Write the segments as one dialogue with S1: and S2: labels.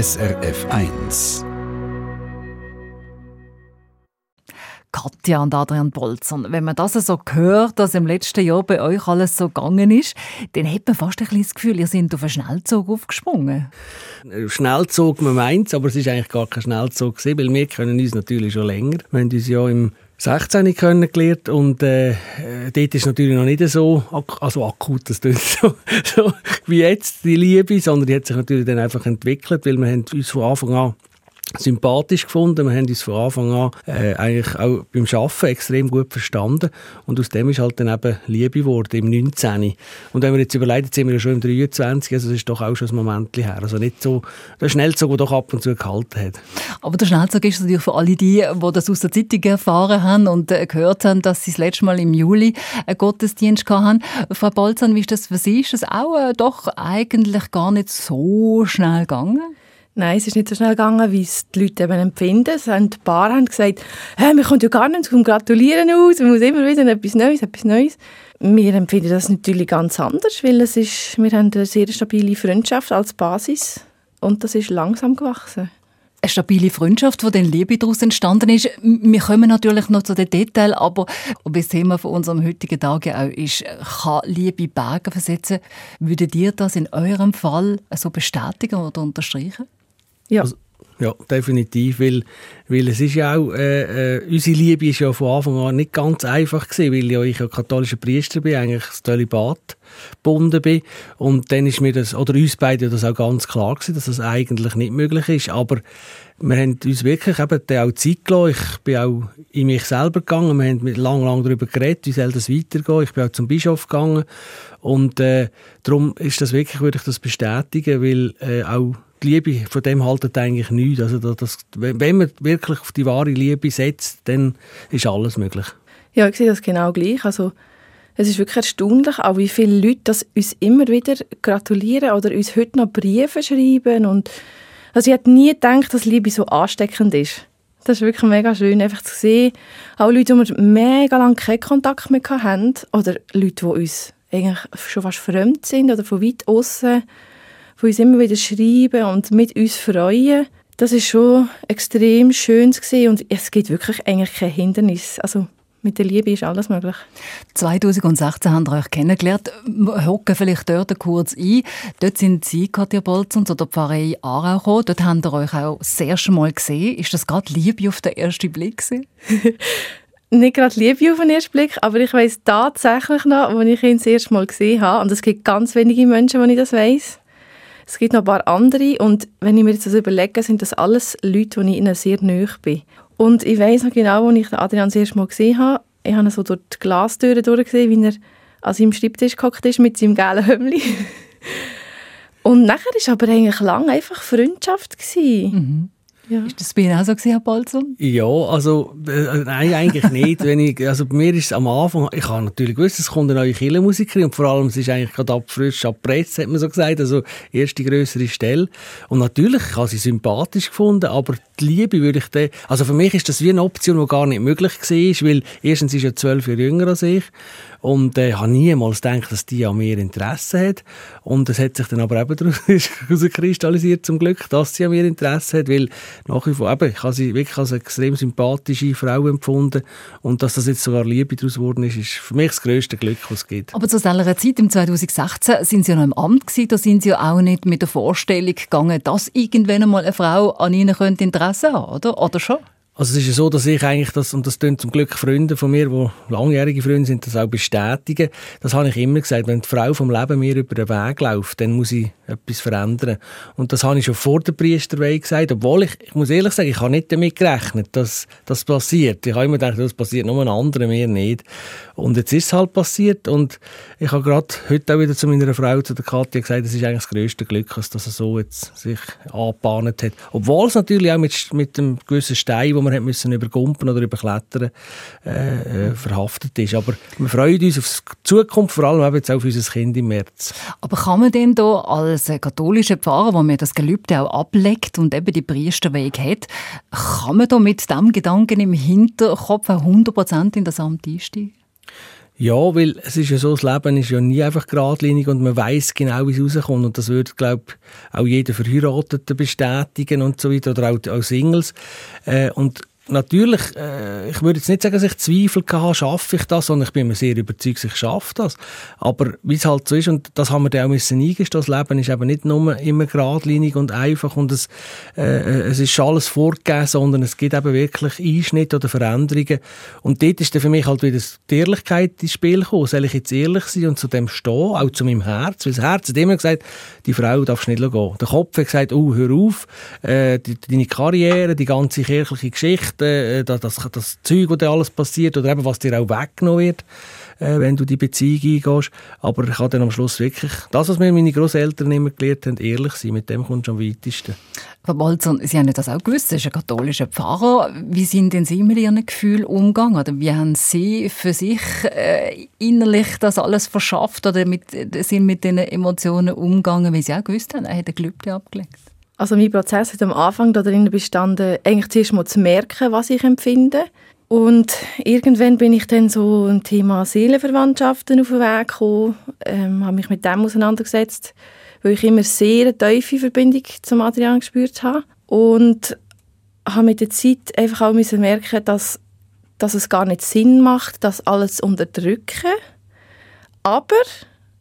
S1: SRF 1.
S2: Katja und Adrian Bolzern. Wenn man das so hört, dass im letzten Jahr bei euch alles so gegangen ist, dann hat man fast ein das Gefühl, ihr seid auf einen Schnellzug aufgesprungen.
S3: Schnellzug, man meint aber es ist eigentlich gar kein Schnellzug gewesen, weil wir können uns natürlich schon länger. Wir haben uns ja im 16 kennengelernt und äh, dort ist natürlich noch nicht so also akut, das so, so wie jetzt die Liebe, sondern die hat sich natürlich dann einfach entwickelt, weil wir haben uns von Anfang an sympathisch gefunden. Wir haben uns von Anfang an äh, eigentlich auch beim Arbeiten extrem gut verstanden. Und aus dem ist halt dann eben Liebe geworden, im 19. Und wenn wir jetzt überlegen, jetzt sind wir ja schon im 23, also das ist doch auch schon ein Moment her. Also nicht so der Schnellzug, der doch ab und zu gehalten hat.
S2: Aber der Schnellzug ist natürlich für alle die, die das aus der Zeitung erfahren haben und äh, gehört haben, dass sie das letzte Mal im Juli einen Gottesdienst hatten. Frau Bolzan, wie ist das für Sie? Ist das auch äh, doch eigentlich gar nicht so schnell gegangen?
S4: Nein, es ist nicht so schnell gegangen, wie es die Leute eben empfinden. Es haben ein paar haben gesagt, hey, wir kommen ja gar nicht zum Gratulieren aus, man muss immer wieder etwas Neues, etwas Neues. Wir empfinden das natürlich ganz anders, weil es ist, wir haben eine sehr stabile Freundschaft als Basis und das ist langsam gewachsen
S2: eine stabile Freundschaft, wo dann Liebe daraus entstanden ist. Wir kommen natürlich noch zu den Details, aber das Thema von unserem heutigen Tag auch ist, kann Liebe Berge versetzen. Würdet ihr das in eurem Fall so bestätigen oder unterstreichen?
S3: Ja. Also, ja, definitiv, weil, weil es ist ja auch, äh, äh, unsere Liebe ist ja von Anfang an nicht ganz einfach gewesen, weil ja ich ja katholischer Priester bin, eigentlich das Zölibat gebunden bin und dann ist mir das, oder uns beiden das auch ganz klar gewesen, dass das eigentlich nicht möglich ist, aber wir haben uns wirklich eben auch Zeit gelassen. Ich bin auch in mich selber gegangen. Wir haben lang, lang darüber geredet, wie soll das weitergehen. Ich bin auch zum Bischof gegangen. Und äh, darum ist das wirklich, würde ich das bestätigen, weil äh, auch die Liebe, von dem haltet eigentlich nichts. Also das, wenn man wirklich auf die wahre Liebe setzt, dann ist alles möglich.
S4: Ja, ich sehe das genau gleich. Also es ist wirklich erstaunlich, auch wie viele Leute das uns immer wieder gratulieren oder uns heute noch Briefe schreiben. Und also ich hätte nie gedacht, dass Liebe so ansteckend ist. Das ist wirklich mega schön, einfach zu sehen. Auch Leute, die wir mega lange keinen Kontakt mehr hatten oder Leute, die uns eigentlich schon fast fremd sind oder von weit außen die uns immer wieder schreiben und mit uns freuen. Das ist schon extrem schön gewesen und es gibt wirklich eigentlich kein Hindernis. Also mit der Liebe ist alles möglich.
S2: 2016 haben wir euch kennengelernt. Hocken vielleicht dort kurz ein. Dort sind Sie, Katja Bolzen, zu der Pfarrei Aarau gekommen. Dort haben wir euch auch das erste Mal gesehen. Ist das gerade Liebe auf den ersten Blick?
S4: Nicht gerade Liebe auf den ersten Blick, aber ich weiß tatsächlich noch, als ich ihn das erste Mal gesehen habe, und es gibt ganz wenige Menschen, die ich das weiß. Es gibt noch ein paar andere und wenn ich mir jetzt das überlege, sind das alles Leute, die ich ihnen sehr nahe bin. Und ich weiß noch genau, als ich Adrian das erste Mal gesehen habe, ich habe ihn so durch die Glastüre durchgesehen, wie er an seinem Schreibtisch gehockt ist mit seinem gelben Hömmli. und nachher war aber eigentlich lange einfach Freundschaft. Mhm.
S2: Ja. Ist das bei Ihnen auch so gewesen, Herr Bolzon?
S3: Ja, also äh, nein, eigentlich nicht. Wenn ich, also bei mir ist es am Anfang, ich habe natürlich gewusst, es kommt eine neue Kirchenmusikerin und vor allem, es ist eigentlich gerade abfrisch abpresst, hat man so gesagt, also erste größere Stelle. Und natürlich, ich habe sie sympathisch gefunden, aber die Liebe würde ich dann, also für mich ist das wie eine Option, die gar nicht möglich war, weil erstens ist ja zwölf Jahre jünger als ich und äh, habe niemals gedacht, dass die an mir Interesse hat. Und es hat sich dann aber eben daraus kristallisiert zum Glück, dass sie an mir Interesse hat, weil nach wie vor, eben, ich habe sie wirklich als eine extrem sympathische Frau empfunden. Und dass das jetzt sogar Liebe daraus geworden ist, ist für mich das grösste Glück, was es gibt.
S2: Aber zu dieser Zeit, im 2016, sind Sie ja noch im Amt gewesen, da sind Sie ja auch nicht mit der Vorstellung gegangen, dass irgendwann einmal eine Frau an Ihnen könnte Interesse haben, oder? Oder schon?
S3: Also es ist ja so, dass ich eigentlich das, und das tun zum Glück Freunde von mir, die langjährige Freunde sind, das auch bestätigen. Das habe ich immer gesagt, wenn die Frau vom Leben mir über den Weg läuft, dann muss ich etwas verändern. Und das habe ich schon vor der Priesterweihe gesagt, obwohl ich, ich muss ehrlich sagen, ich habe nicht damit gerechnet, dass das passiert. Ich habe immer gedacht, das passiert nur einem anderen, mir nicht. Und jetzt ist es halt passiert und ich habe gerade heute auch wieder zu meiner Frau, zu der Katja, gesagt, es ist eigentlich das grösste Glück, dass das so jetzt sich angebahnt hat. Obwohl es natürlich auch mit, mit einem gewissen Stein, wo man hat müssen übergumpen oder überklettern, äh, äh, verhaftet ist. Aber wir freuen uns auf die Zukunft, vor allem jetzt auch auf unser Kind im März.
S2: Aber kann man denn da als katholischer Pfarrer, wo man das Gelübde auch ablegt und eben die Priesterweg hat, kann man da mit dem Gedanken im Hinterkopf 100% in das Amt einsteigen?
S3: Ja, weil es ist ja so, das Leben ist ja nie einfach geradlinig und man weiß genau, wie es rauskommt. Und das würde, glaube ich, auch jeder Verheiratete bestätigen und so weiter, oder auch, auch Singles. Äh, und natürlich, äh, ich würde jetzt nicht sagen, dass ich Zweifel hatte, schaffe ich das, sondern ich bin mir sehr überzeugt, ich schaffe das. Aber wie es halt so ist, und das haben wir dann auch müssen eingestehen, das Leben ist eben nicht nur immer geradlinig und einfach und es, äh, äh, es ist alles vorgegeben, sondern es gibt eben wirklich Einschnitte oder Veränderungen. Und dort ist dann für mich halt wieder die Ehrlichkeit ins Spiel gekommen. Soll ich jetzt ehrlich sein und zu dem stehen, auch zu meinem Herz? Weil das Herz hat immer gesagt, die Frau darfst nicht gehen. Der Kopf hat gesagt, oh, hör auf, äh, deine Karriere, die ganze kirchliche Geschichte, Geschichten, äh, das, das, das Zeug, was alles passiert oder eben was dir auch weggenommen wird, äh, wenn du die Beziehung eingehst. Aber ich habe dann am Schluss wirklich, das, was mir meine Großeltern immer gelehrt haben, ehrlich sein, mit dem kommst du am weitesten.
S2: Frau Bolzon, Sie haben das auch gewusst, Sie sind ein katholischer Pfarrer. Wie sind denn Sie mit Ihren Gefühlen umgegangen? Oder wie haben Sie für sich äh, innerlich das alles verschafft oder mit, sind mit diesen Emotionen umgegangen, wie Sie auch gewusst haben, er hat ein Gelübde abgelegt?
S4: Also mein Prozess hat am Anfang darin bestanden, eigentlich zuerst mal zu merken, was ich empfinde. Und irgendwann bin ich dann so ein Thema Seelenverwandtschaften auf den Weg gekommen, ähm, habe mich mit dem auseinandergesetzt, weil ich immer sehr eine tiefe Verbindung zum Adrian gespürt habe. Und habe mit der Zeit einfach auch müssen merken, dass, dass es gar nicht Sinn macht, das alles zu unterdrücken. Aber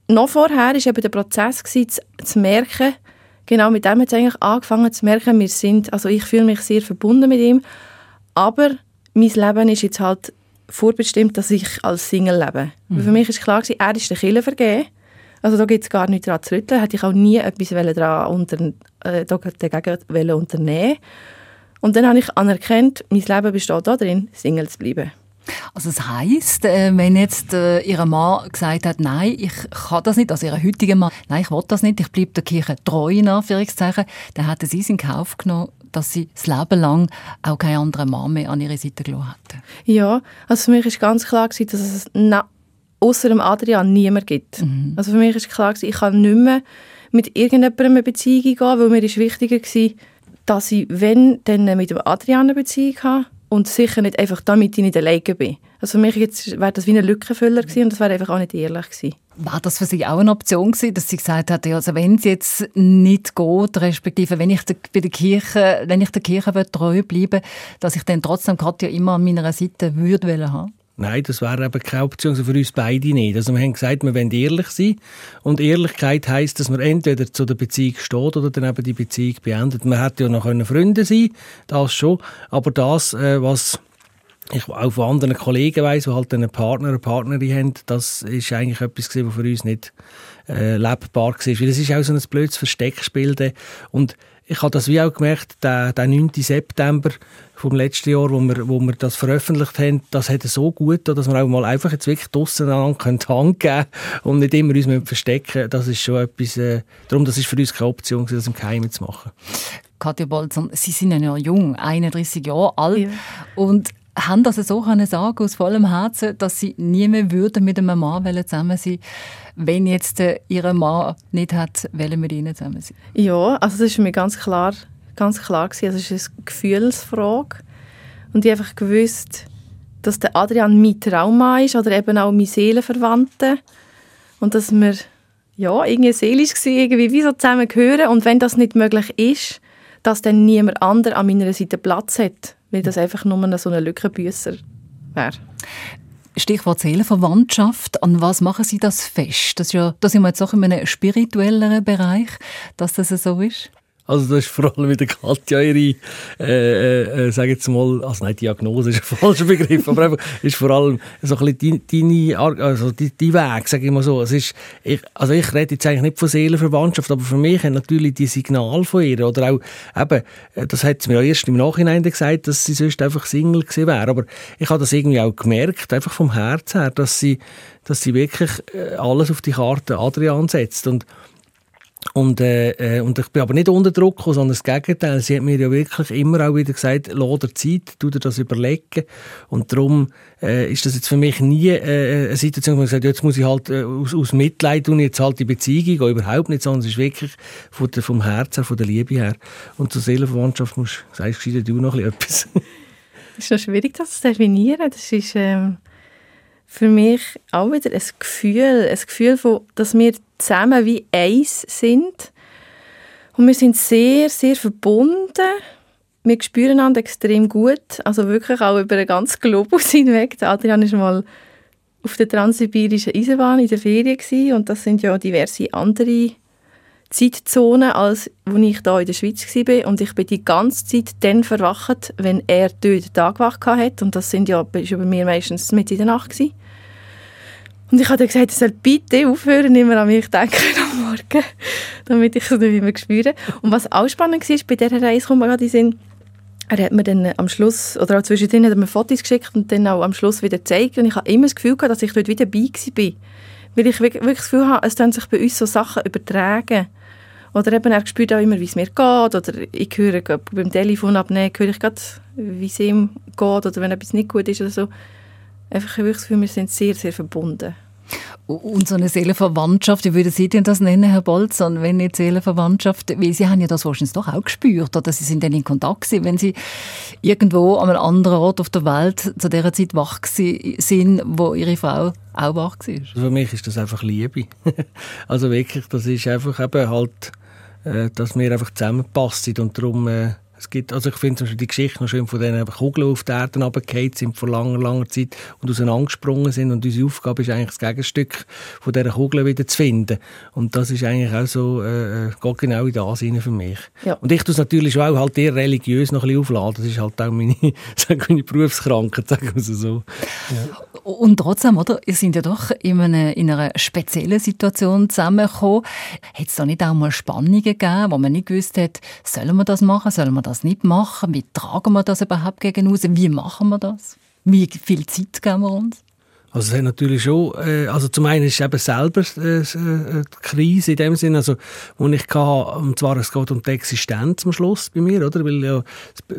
S4: noch vorher war eben der Prozess, gewesen, zu, zu merken, genau mit dem hat es eigentlich angefangen zu merken, wir sind, also ich fühle mich sehr verbunden mit ihm, aber mein Leben ist jetzt halt vorbestimmt, dass ich als Single lebe. Mhm. Für mich ist klar, gewesen, er ist der Killer vergeben. Also da gibt es gar nichts daran zu rütteln. Hätte ich auch nie etwas daran unter, äh, dagegen unternehmen Und dann habe ich anerkannt, mein Leben besteht darin, Single zu bleiben.
S2: Also das heisst, äh, wenn jetzt äh, ihr Mann gesagt hat, nein, ich kann das nicht, also ihr heutiger Mann, nein, ich will das nicht, ich bleibe der Kirche treu, in Anführungszeichen, dann hätten sie es in Kauf genommen, dass sie das Leben lang auch keinen anderen Mann mehr an ihre Seite gelassen hätten.
S4: Ja, also für mich ist ganz klar gewesen, dass es außer dem Adrian niemand gibt. Mhm. Also für mich ist klar gewesen, ich kann nicht mehr mit irgendjemandem eine Beziehung gehen, weil mir ist wichtiger war, dass ich, wenn, dann mit dem Adrian eine Beziehung habe und sicher nicht einfach damit ich nicht alleine bin. Also für mich wäre das wie ein Lückenfüller gewesen und das wäre einfach auch nicht ehrlich gewesen.
S2: War das für Sie auch eine Option gewesen, dass Sie gesagt hat, also wenn es jetzt nicht geht, respektive wenn ich bei der Kirche, wenn ich der Kirche treu bleiben dass ich dann trotzdem Katja immer an meiner Seite würde haben?
S3: Nein, das wäre eben keine Option für uns beide nicht. Also wir haben gesagt, wir wollen ehrlich sein. Und Ehrlichkeit heisst, dass man entweder zu der Beziehung steht oder dann eben die Beziehung beendet. Man hätte ja noch Freunde sein das schon. Aber das, äh, was ich auch von anderen Kollegen weiss, die halt einen Partner, eine Partnerin haben, das ist eigentlich etwas gewesen, was für uns nicht äh, lebbar war. Weil es ist auch so ein blödes Versteckspiel. Und ich habe das wie auch gemerkt, der, der 9. September vom letzten Jahr, wo wir, wo wir das veröffentlicht haben, das hat so gut, dass wir auch mal einfach jetzt wirklich draussen an Hand geben können und nicht immer uns verstecken Das ist schon etwas, äh, darum, das ist für uns keine Option, das im Geheimen zu machen.
S2: Katja Bolzon, Sie sind ja noch jung, 31 Jahre alt ja. und haben das so können sagen aus vollem Herzen, dass sie nie mehr würden mit einem Mann zusammen sein, wenn jetzt äh, ihr Mann nicht hat, wollen mit ihnen zusammen sein?
S4: Ja, also das ist mich ganz klar, ganz klar gewesen. Also es ist eine Gefühlsfrage. Und ich einfach gewusst, dass der Adrian mein Trauma ist oder eben auch mein Seelenverwandte und dass wir ja irgendwie seelisch gewesen, irgendwie wie so zusammen gehören und wenn das nicht möglich ist, dass dann niemand anderer an meiner Seite Platz hat weil das einfach nur so ein Lückenbüsser wäre.
S2: Stichwort Seelenverwandtschaft. An was machen Sie das fest? Das, ist ja, das sind wir jetzt auch in einem spirituelleren Bereich, dass das so ist.
S3: Also das ist vor allem mit der Katja ihre, äh, äh, äh sage jetzt mal, also nein, Diagnose ist ein falscher Begriff, aber einfach ist vor allem so ein bisschen deine, also die Weg, sage ich mal so. Es ist, ich, also ich rede jetzt eigentlich nicht von Seelenverwandtschaft, aber für mich haben natürlich die Signal von ihr oder auch, eben, äh, das hat sie mir auch erst im Nachhinein gesagt, dass sie sonst einfach Single gewesen wäre, aber ich habe das irgendwie auch gemerkt, einfach vom Herz her, dass sie, dass sie wirklich äh, alles auf die Karte Adrian setzt. Und und, äh, äh, und ich bin aber nicht unter Druck sondern das Gegenteil. Sie hat mir ja wirklich immer auch wieder gesagt, lass dir Zeit, tu dir das überlegen. Und darum äh, ist das jetzt für mich nie äh, eine Situation, wo ich gesagt jetzt muss ich halt äh, aus, aus Mitleid und jetzt halt die Beziehung überhaupt nicht, sondern es ist wirklich von der, vom Herzen, von der Liebe her. Und zur Seelenverwandtschaft musst sagst du noch etwas.
S4: Es ist noch schwierig, das zu definieren. Das ist... Ähm für mich auch wieder ein Gefühl, ein Gefühl von, dass wir zusammen wie eins sind. Und wir sind sehr, sehr verbunden. Wir spüren einander extrem gut, also wirklich auch über den ganzen Globus hinweg. Adrian ist mal auf der transsibirischen Eisenbahn in der Ferien und das sind ja diverse andere Zeitzonen, als wo ich da in der Schweiz war. Und ich bin die ganze Zeit dann verwacht, wenn er dort Tagwacht hatte. Und das sind ja, ist bei mir meistens mit in der Nacht. Gewesen. Und ich habe gesagt, er soll bitte aufhören, immer an mich denken am Morgen, damit ich es nicht mehr spüre. Und was auch spannend war, bei dieser Reise kommt mir gerade in Sinn, er hat mir dann am Schluss, oder auch zwischendrin hat er mir Fotos geschickt und dann auch am Schluss wieder gezeigt. Und ich habe immer das Gefühl gehabt, dass ich dort wieder dabei war. Weil ich wirklich das Gefühl habe, es dann sich bei uns so Sachen übertragen. Oder eben, er spürt auch immer, wie es mir geht. Oder ich höre beim Telefon abnehmen, höre ich gerade, wie es ihm geht. Oder wenn etwas nicht gut ist oder so. Einfach wirklich Gefühl, wir sind sehr, sehr verbunden.
S2: Und so eine Seelenverwandtschaft, wie würden Sie denn das nennen, Herr Bolzan, wenn nicht Seelenverwandtschaft? Weil Sie haben ja das wahrscheinlich doch auch gespürt, oder Sie sind dann in Kontakt gewesen, wenn Sie irgendwo an einem anderen Ort auf der Welt zu der Zeit wach sind, wo Ihre Frau auch wach war.
S3: Also für mich ist das einfach Liebe. also wirklich, das ist einfach eben halt, äh, dass wir einfach zusammenpassen und darum äh, es gibt, also ich finde die Geschichte noch schön von denen Kugeln auf die Erde runtergefallen sind vor langer, langer Zeit und auseinandergesprungen sind und unsere Aufgabe ist eigentlich das Gegenstück von dieser Kugel wieder zu finden und das ist eigentlich auch so, äh, äh geht genau in das rein für mich. Ja. Und ich tue es natürlich auch halt eher religiös noch ein bisschen aufladen, das ist halt auch meine, meine Berufskrankheit, sagen wir so.
S2: Ja. Und trotzdem, oder, ihr seid ja doch in einer, in einer speziellen Situation zusammengekommen. Hat es da nicht auch mal Spannungen gegeben, wo man nicht gewusst hat, sollen wir das machen, sollen wir das nicht machen? Wie tragen wir das überhaupt gegen uns? Wie machen wir das? Wie viel Zeit geben wir uns?
S3: Also es natürlich schon, äh, also zum einen ist es eben selber äh, eine Krise in dem Sinne, also wo ich hatte, und zwar es geht um die Existenz am Schluss bei mir, oder, weil ja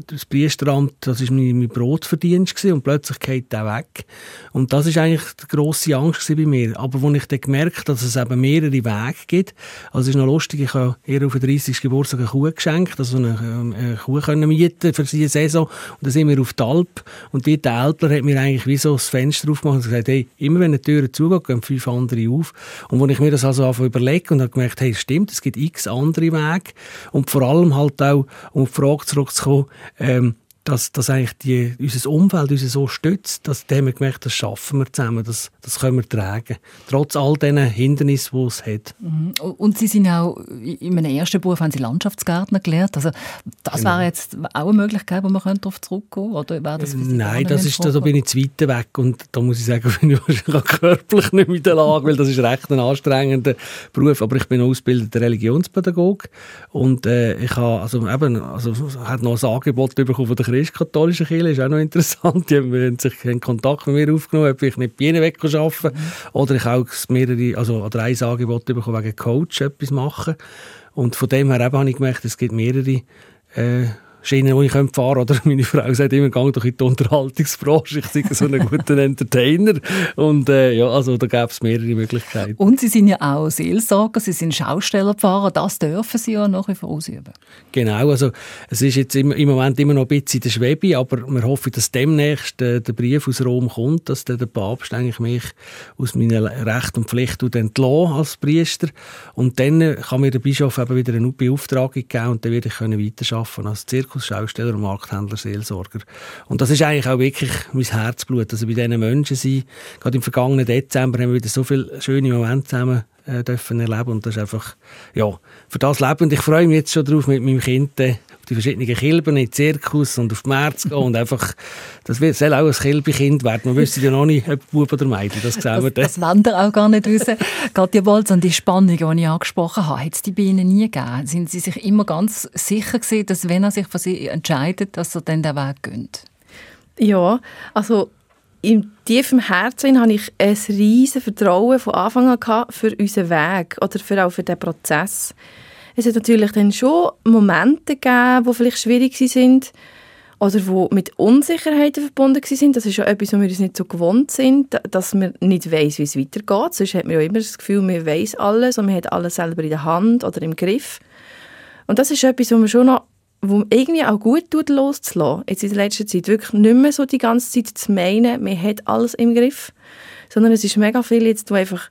S3: das Priesteramt, das ist mein, mein Brotverdienst gewesen, und plötzlich geht der weg. Und das ist eigentlich die grosse Angst bei mir, aber als ich dann gemerkt habe, dass es eben mehrere Wege gibt, also es ist noch lustig, ich habe ihr auf den 30. Geburtstag eine Kuh geschenkt, also eine, eine Kuh können mieten für diese Saison. Und dann sind wir auf die Alp und die Älpler hat mir eigentlich wie so das Fenster aufgemacht und gesagt, hey, immer wenn eine Tür zugeht, gehen fünf andere auf. Und als ich mir das also überlege und habe gemerkt, hey, stimmt, es gibt x andere Wege und vor allem halt auch, um auf die Frage zurückzukommen, ähm, dass, dass eigentlich die, unser Umfeld uns so stützt, dass dem wir gemerkt das schaffen wir zusammen, das, das können wir tragen. Trotz all diesen Hindernissen, die es hat.
S2: Mhm. Und Sie sind auch, in meinem ersten Beruf haben Sie Landschaftsgärtner gelernt. Also das genau. wäre jetzt auch eine Möglichkeit, wo man darauf zurückgehen könnte? Oder das
S3: Nein, das ist, da bin ich zu weit weg und da muss ich sagen, bin ich wahrscheinlich körperlich nicht in der Lage, weil das ist recht ein anstrengender Beruf. Aber ich bin ausgebildeter Religionspädagoge und äh, ich habe also eben, also, hat noch ein Angebot bekommen von der christkatholischen Kirche, ist auch noch interessant. Die haben sich in Kontakt mit mir aufgenommen, ob ich nicht bei ihnen weg arbeiten. Oder ich auch mehrere, also oder ein Angebot bekommen, wegen Coach etwas machen. Und von dem her habe ich gemerkt, es gibt mehrere äh, Schienen, die ich fahren könnte. Oder meine Frau sagt immer, gang doch in die Unterhaltungsbranche, ich sei so ein guter Entertainer. Und äh, ja, also da gäbe es mehrere Möglichkeiten.
S2: Und Sie sind ja auch Seelsorger, Sie sind Schaustellerpfarrer, das dürfen Sie ja nach wie vor ausüben.
S3: Genau, also es ist jetzt im, im Moment immer noch ein bisschen in der Schwebe, aber wir hoffen, dass demnächst äh, der Brief aus Rom kommt, dass der, der Papst eigentlich mich aus meiner Recht und Pflicht entlassen als Priester. Und dann kann mir der Bischof eben wieder eine Beauftragung geben und dann werde ich weiterarbeiten als Zirkus Schausteller, Markthändler, Seelsorger. Und das ist eigentlich auch wirklich mein Herzblut, also bei diesen Menschen sein. Gerade im vergangenen Dezember haben wir wieder so viele schöne Momente zusammen äh, dürfen erleben und das ist einfach, ja, für das Leben. Und ich freue mich jetzt schon darauf, mit meinem Kind äh, auf die verschiedenen Kilben in den Zirkus und auf die März gehen und einfach, das wird, soll auch ein Kilbekind werden. Man wüsste ja noch nicht, ob Bub oder Mädchen, das sehen wir
S2: dann. Das, das wollen wir auch gar nicht wissen. Katja Bolz, an die Spannungen, die ich angesprochen habe, hat es die bei Ihnen nie gegeben? Sind Sie sich immer ganz sicher gewesen, dass wenn er sich für Sie entscheidet, dass er dann den Weg geht?
S4: Ja, also im tiefen Herzen habe ich ein riesiges Vertrauen von Anfang an für unseren Weg oder für auch für den Prozess. Es hat natürlich dann schon Momente gegeben, die vielleicht schwierig sind oder die mit Unsicherheiten verbunden sind. Das ist ja etwas, wo wir uns nicht so gewohnt sind, dass man nicht weiß, wie es weitergeht. Sonst hat man ja immer das Gefühl, man weiß alles und man hat alles selber in der Hand oder im Griff. Und das ist etwas, wo man schon noch wo irgendwie auch gut tut, loszulassen. Jetzt in der letzten Zeit wirklich nicht mehr so die ganze Zeit zu meinen, man hat alles im Griff, sondern es ist mega viel jetzt, wo einfach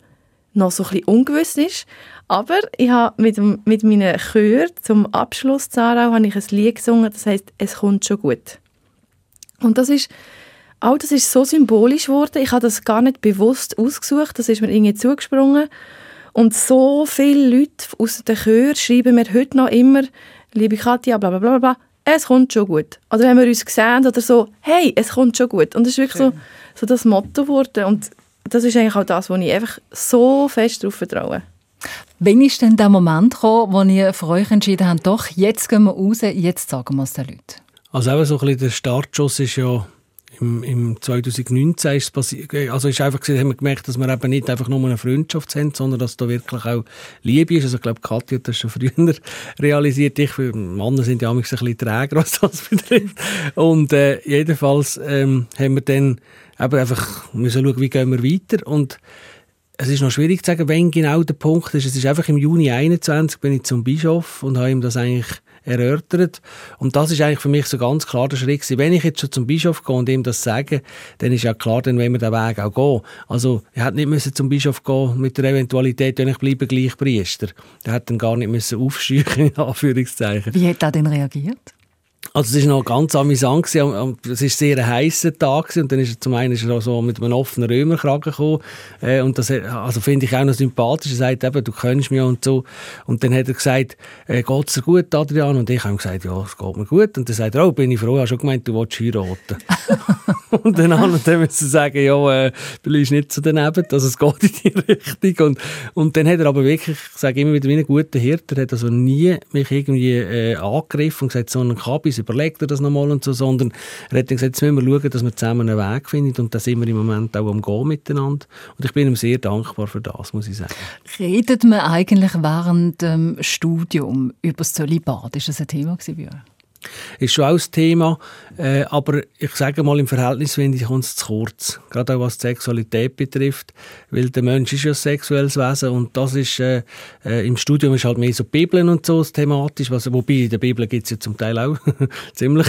S4: noch so ein bisschen ungewiss ist. Aber ich habe mit, dem, mit meinen Chören zum Abschluss Zarau habe ich ein Lied gesungen, das heißt «Es kommt schon gut». Und das ist, auch das ist so symbolisch geworden. Ich habe das gar nicht bewusst ausgesucht, das ist mir irgendwie zugesprungen. Und so viele Leute aus den Chören schreiben mir heute noch immer «Liebe Katja, bla bla bla bla, es kommt schon gut». Oder wenn wir uns sehen oder so «Hey, es kommt schon gut». Und das ist wirklich so, so das Motto geworden. Und das ist eigentlich auch das, wo ich einfach so fest darauf vertraue.
S2: Wann ist denn der Moment gekommen, wo ihr für euch entschieden habt, doch, jetzt gehen wir raus, jetzt sagen wir es den Leuten?
S3: Also eben so ein bisschen der Startschuss ist ja im, im 2019 ist passiert. Also ist einfach haben wir gemerkt, dass wir eben nicht einfach nur eine Freundschaft haben, sondern dass da wirklich auch Liebe ist. Also ich glaube, Katja hat das schon früher realisiert. Ich, Männer sind ja manchmal ein bisschen träger, was das betrifft. Und äh, jedenfalls ähm, haben wir dann eben einfach müssen schauen, wie gehen wir weiter und es ist noch schwierig zu sagen, wann genau der Punkt ist. Es ist einfach im Juni 21 bin ich zum Bischof und habe ihm das eigentlich erörtert. Und das ist eigentlich für mich so ganz klar der Schritt gewesen. Wenn ich jetzt schon zum Bischof gehe und ihm das sage, dann ist ja klar, dann wollen wir den Weg auch gehen. Also, er hat nicht müssen zum Bischof gehen mit der Eventualität, wenn ich bleibe gleich Priester. Der hat dann gar nicht müssen aufscheuchen, in Anführungszeichen.
S2: Wie hat er denn reagiert?
S3: Also es war noch ganz amüsant. Es war sehr ein heißer Tag und dann ist er zum einen ist so mit einem offenen Römerkragen gekommen äh, und das also finde ich auch noch sympathisch. Er sagt eben, du kennst mich und so. Und dann hat er gesagt, äh, geht es dir gut, Adrian? Und ich habe gesagt, ja, es geht mir gut. Und dann sagt er, oh, bin ich froh, ich habe schon gemeint, du willst heiraten. und dann wir müssen sagen, ja, äh, du bist nicht so daneben, also es geht in die Richtung. Und, und dann hat er aber wirklich, ich sage immer wieder, wie ein guter Hirte, er hat also nie mich irgendwie äh, angegriffen und gesagt, so ein Kabis, überlegt er das nochmal und so, sondern er hat dann gesagt, jetzt müssen wir schauen, dass wir zusammen einen Weg finden und da sind wir im Moment auch am Gehen miteinander. Und ich bin ihm sehr dankbar für das, muss ich sagen.
S2: Redet man eigentlich während dem Studium über das Zölibat? Ist das ein Thema gewesen bei euch?
S3: Ist schon auch das Thema. Äh, aber ich sage mal, im Verhältnis finde ich, es zu kurz. Gerade auch was die Sexualität betrifft. Weil der Mensch ist ja ein sexuelles Wesen und das ist, äh, äh, im Studium ist halt mehr so Bibeln und so thematisch. Was, wobei, in der Bibel gibt es ja zum Teil auch ziemlich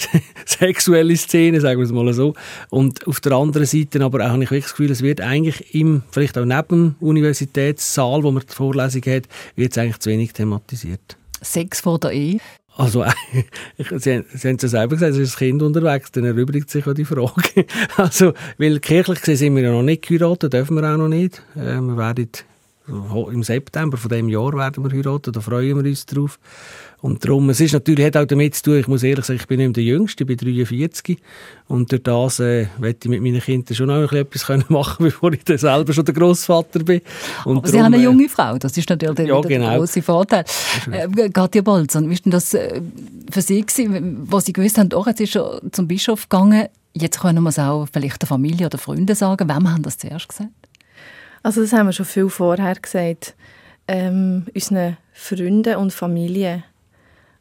S3: sexuelle Szenen, sagen wir es mal so. Und auf der anderen Seite aber auch habe ich wirklich das Gefühl, es wird eigentlich im, vielleicht auch neben dem Universitätssaal, wo man die Vorlesung hat, wird es eigentlich zu wenig thematisiert.
S2: Sex vor der Ehe.
S3: Also, Sie, haben es ja selber gesagt, es ist ein Kind unterwegs, dann erübrigt sich auch die Frage. Also, weil kirchlich gesehen sind wir ja noch nicht geheiratet, dürfen wir auch noch nicht. Äh, wir werden im September von dem Jahr werden wir heiraten, da freuen wir uns drauf. Und darum, es ist natürlich, hat auch damit zu tun, ich muss ehrlich sagen, ich bin nicht der Jüngste, ich bin 43 und durch das äh, werde ich mit meinen Kindern schon noch etwas können machen bevor ich dann selber schon der Großvater bin.
S2: Und Aber darum, Sie haben eine äh, junge Frau, das ist natürlich
S3: ja,
S2: der,
S3: genau.
S2: große Vorteil. Äh, Katja Bolzan, wie war denn das äh, für Sie gewesen, was Sie gewusst haben, oh, jetzt ist schon zum Bischof gegangen, jetzt können wir es auch vielleicht der Familie oder Freunden sagen. Wem haben das zuerst gesagt?
S4: Also das haben wir schon viel vorher gesagt. Ähm, unseren Freunden und Familie.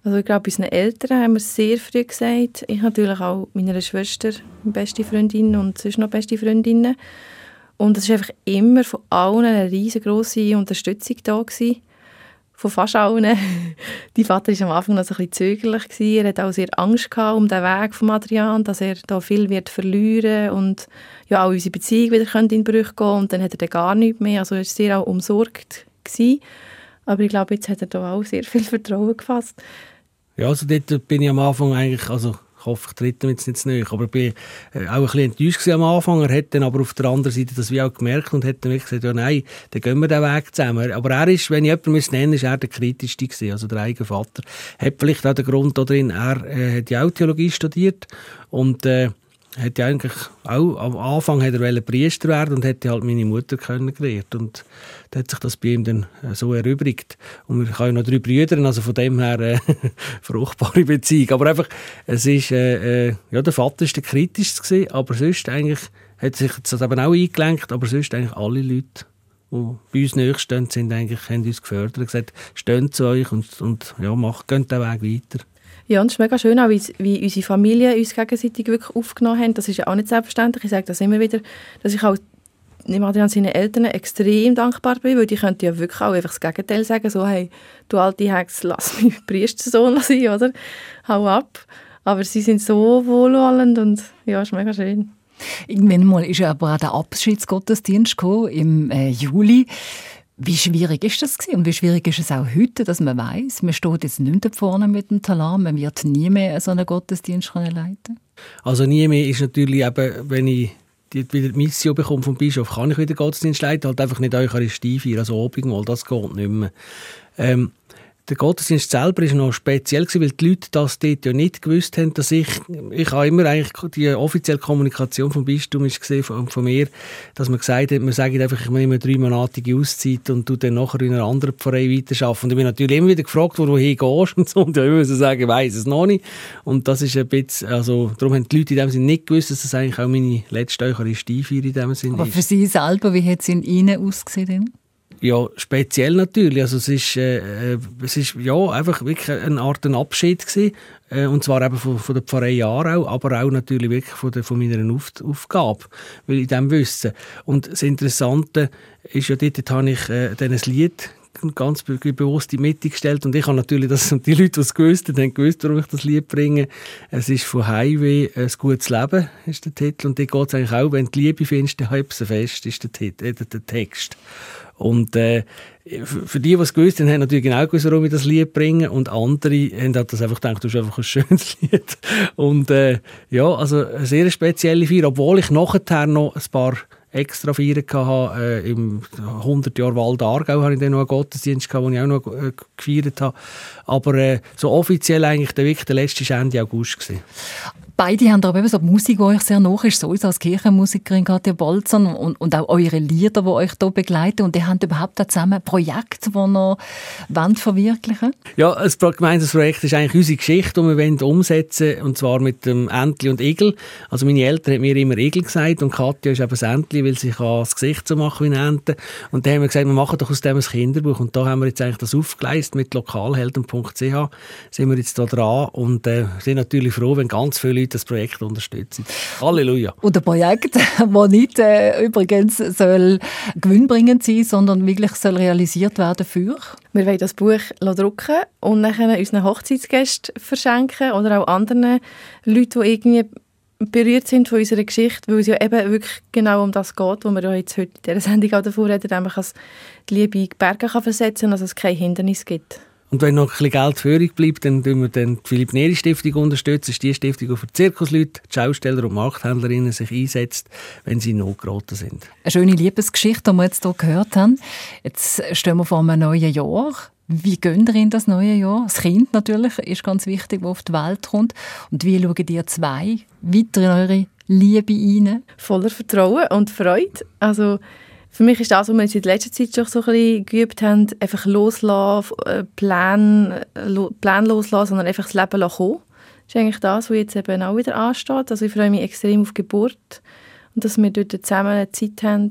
S4: Also ich glaube, unseren Eltern haben wir sehr früh gesagt. Ich natürlich auch meiner Schwester, beste Freundin und sonst noch beste Freundinnen. Und es war einfach immer von allen eine riesengroße Unterstützung da gewesen. Von fast allen. Die Vater war am Anfang noch ein bisschen zögerlich. Gewesen. Er hatte auch sehr Angst gehabt um den Weg von Adrian, dass er da viel wird verlieren und ja auch unsere Beziehung wieder in Brüche gehen und dann hat er dann gar nichts mehr. Also er war sehr auch umsorgt. Gewesen. Aber ich glaube, jetzt hat er da auch sehr viel Vertrauen gefasst.
S3: Ja, also dort bin ich am Anfang eigentlich, also ich hoffe, ich trete jetzt nicht näher, aber ich bin äh, auch ein bisschen enttäuscht am Anfang. Er hat dann aber auf der anderen Seite das wie auch gemerkt und hat dann wirklich gesagt, ja nein, dann gehen wir den Weg zusammen. Aber er ist, wenn ich jemanden nennen ist er der kritischste gewesen, also der eigene Vater. Hat vielleicht auch den Grund da drin, er äh, hat ja auch Theologie studiert und äh, ja eigentlich auch, am Anfang hat er Priester werden und hätte halt meine Mutter kennengelernt und da hat sich das bei ihm dann äh, so erübrigt. Und wir haben noch drei Brüder, also von dem her äh, fruchtbare Beziehung, aber einfach, es ist, äh, äh, ja, der Vater ist der kritischste gewesen, aber sonst eigentlich, hat sich das eben auch eingelenkt, aber sonst eigentlich alle Leute die bei uns nächst stehen, sind eigentlich, haben uns gefördert. Gesagt, steht zu euch und, und ja, macht, den Weg weiter.
S4: Ja, und es ist mega schön, auch wie, wie unsere Familie uns gegenseitig wirklich aufgenommen haben. Das ist ja auch nicht selbstverständlich. Ich sage das immer wieder, dass ich auch nehme an seinen Eltern extrem dankbar bin, weil die könnten ja wirklich auch einfach das Gegenteil sagen, so, hey, du alte Hex, lass mich Priestersohn sein, oder? Hau ab. Aber sie sind so wohlwollend und ja, ist mega schön.
S2: Irgendwann mal ist ja aber auch der Abschiedsgottesdienst im äh, Juli. Wie schwierig ist das gewesen? und wie schwierig ist es auch heute, dass man weiß, man steht jetzt nicht da vorne mit dem Talar, man wird nie mehr so einen Gottesdienst leiten
S3: Also nie mehr ist natürlich eben, wenn ich die, wieder die Mission bekomme vom Bischof, kann ich wieder Gottesdienst leiten, halt einfach nicht Eucharistie feiern, also Abendmahl, das geht nicht mehr. Ähm, der Gottesdienst selber ist noch speziell gewesen, weil die Leute das dort ja nicht gewusst haben, dass ich, ich habe immer eigentlich die offizielle Kommunikation vom Bistum ist gesehen von, von, mir, dass man gesagt hat, man sagt einfach, ich nehme eine dreimonatige Auszeit und du dann nachher in einer anderen Pfarrei weiterarbeiten. Und ich bin natürlich immer wieder gefragt, wo du hingehst und so, und ich muss sagen, ich weiss es noch nicht. Und das ist ein bisschen, also, darum haben die Leute in dem Sinne nicht gewusst, dass das eigentlich auch meine letzte Eucharistiefeier in dem Sinne
S2: Aber für Sie selber, wie hat es in Ihnen ausgesehen?
S3: Ja, speziell natürlich. Also es ist, äh, äh, es ist ja, einfach wirklich eine Art ein Abschied gewesen. Äh, und zwar eben von, von der Pfarrei Aarau, aber auch natürlich wirklich von, der, von meiner Auf Aufgabe, weil ich dem wissen. Und das Interessante ist ja, dort, dort habe ich äh, dann ein Lied ganz bewusst in die Mitte gestellt und ich habe natürlich das und die Leute, die es gewusst haben, haben gewusst, warum ich das Lied bringe. Es ist von Highway ein gutes Leben ist der Titel und dort geht es eigentlich auch, wenn die Liebe findest, dann hab fest, ist der, Titel, äh, der Text. Und äh, für die, die es gewusst haben, haben natürlich genau gewusst, warum ich das Lied bringe. Und andere haben das einfach gedacht, du hast einfach ein schönes Lied. Und äh, ja, also eine sehr spezielle Feier, obwohl ich nachher noch ein paar extra Feiern hatte. Äh, Im 100 Jahr Wald Aargau hatte ich dann noch einen Gottesdienst, gehabt, den ich auch noch äh, gefeiert habe. Aber äh, so offiziell eigentlich der, wirklich der letzte war Ende August. Gewesen.
S2: Beide haben aber eben so die Musik, die euch sehr nach ist, sowieso als Kirchenmusikerin Katja Bolzern und, und auch eure Lieder, die euch hier begleiten. Und ihr habt überhaupt auch zusammen ein Projekt, das ihr wollt verwirklichen
S3: Ja, ein gemeinsames Projekt ist eigentlich unsere Geschichte, die wir wollen umsetzen wollen, und zwar mit dem Entli und Igel. Also meine Eltern haben mir immer Igel gesagt und Katja ist eben das Entli, weil sie kann das Gesicht so machen wie eine Ente. Und dann haben wir gesagt, wir machen doch aus dem ein Kinderbuch. Und da haben wir jetzt eigentlich das aufgeleistet mit lokalhelden.ch sind wir jetzt da dran und äh, sind natürlich froh, wenn ganz viele Leute das Projekt unterstützen. Halleluja.
S2: Und ein Projekt, das nicht äh, übrigens soll gewinnbringend sein, sondern wirklich soll realisiert werden für?
S4: Wir wollen das Buch drucken und dann unseren Hochzeitsgästen verschenken oder auch anderen Leuten, die irgendwie berührt sind von unserer Geschichte, weil es ja eben wirklich genau um das geht, wo wir ja jetzt heute in dieser Sendung auch davor reden, nämlich dass die Liebe in die Berge versetzen kann, dass es kein Hindernis gibt.
S3: Und wenn noch ein bisschen Geld für übrig bleibt, dann unterstützen wir dann die Philipp Neri Stiftung unterstützen. Das ist die Stiftung, die für Zirkusleute, die Schausteller und Markthändlerinnen sich einsetzt, wenn sie in Not geraten sind.
S2: Eine schöne Liebesgeschichte, die wir jetzt hier gehört haben. Jetzt stehen wir vor einem neuen Jahr. Wie gehen ihr in das neue Jahr? Das Kind natürlich ist ganz wichtig, das auf die Welt kommt. Und wie schauen ihr zwei weiter in eure Liebe rein?
S4: Voller Vertrauen und Freude. Also für mich ist das, was wir jetzt in letzter Zeit schon so ein bisschen geübt haben, einfach loslassen, äh, Plan, Plan loslassen, sondern einfach das Leben kommen. Das ist eigentlich das, was jetzt eben auch wieder ansteht. Also ich freue mich extrem auf die Geburt und dass wir dort zusammen Zeit haben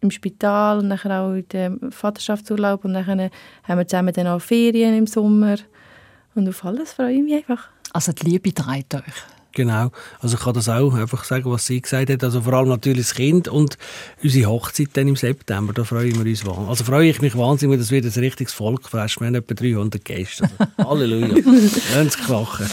S4: im Spital und dann auch in dem Vaterschaftsurlaub und dann haben wir zusammen dann auch Ferien im Sommer und auf alles freue ich mich einfach.
S2: Also die Liebe treibt euch?
S3: Genau. Also ich kann das auch einfach sagen, was sie gesagt hat. Also vor allem natürlich das Kind und unsere Hochzeit dann im September. Da freuen wir uns wahnsinnig. Also freue ich mich wahnsinnig, das wird ein richtiges Volkfest. Wir haben etwa 300 Gäste. Also, Halleluja. Lasst klachen.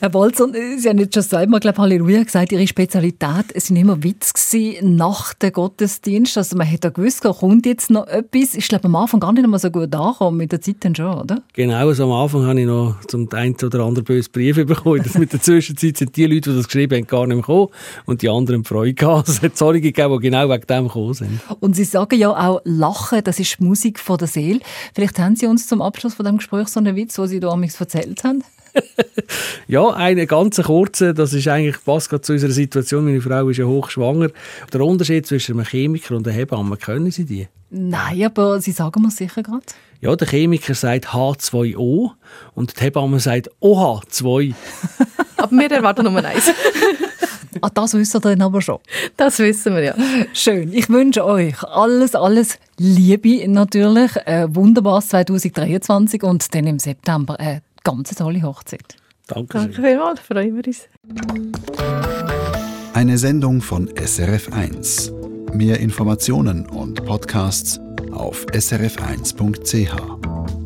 S2: Herr Bolzon, Sie haben jetzt schon zweimal, glaube Halleluja gesagt, Ihre Spezialität, es sind immer Witze nach dem Gottesdienst. Also man hätte gewusst, da kommt jetzt noch etwas. Ich glaube am Anfang gar nicht mehr so gut angekommen, mit der Zeit dann schon, oder?
S3: Genau, also am Anfang habe ich noch zum einen oder anderen bösen Brief bekommen. Das mit der Zwischenzeit Zeit sind die Leute, die das geschrieben haben, gar nicht mehr gekommen und die anderen Freude gehabt. Es hat solche gegeben, die genau wegen dem gekommen sind.
S2: Und Sie sagen ja auch, Lachen, das ist Musik von der Seele. Vielleicht haben Sie uns zum Abschluss von dem Gespräch so einen Witz, den Sie da erzählt haben?
S3: ja, eine ganz kurze, das ist eigentlich passt gerade zu unserer Situation. Meine Frau ist ja hochschwanger. Der Unterschied zwischen einem Chemiker und einer Hebamme, können Sie die?
S2: Nein, aber Sie sagen mir sicher gerade.
S3: Ja, der Chemiker sagt H2O und die Hebamme sagt OH2.
S4: aber wir erwarten Nummer eins.
S2: Ah, das wissen wir dann aber schon.
S4: Das wissen wir, ja.
S2: Schön. Ich wünsche euch alles, alles Liebe natürlich. Ein wunderbares 2023 und dann im September eine ganz tolle Hochzeit.
S3: Danke.
S4: Danke vielmals, freuen wir uns.
S1: Eine Sendung von SRF1. Mehr Informationen und Podcasts auf srf1.ch.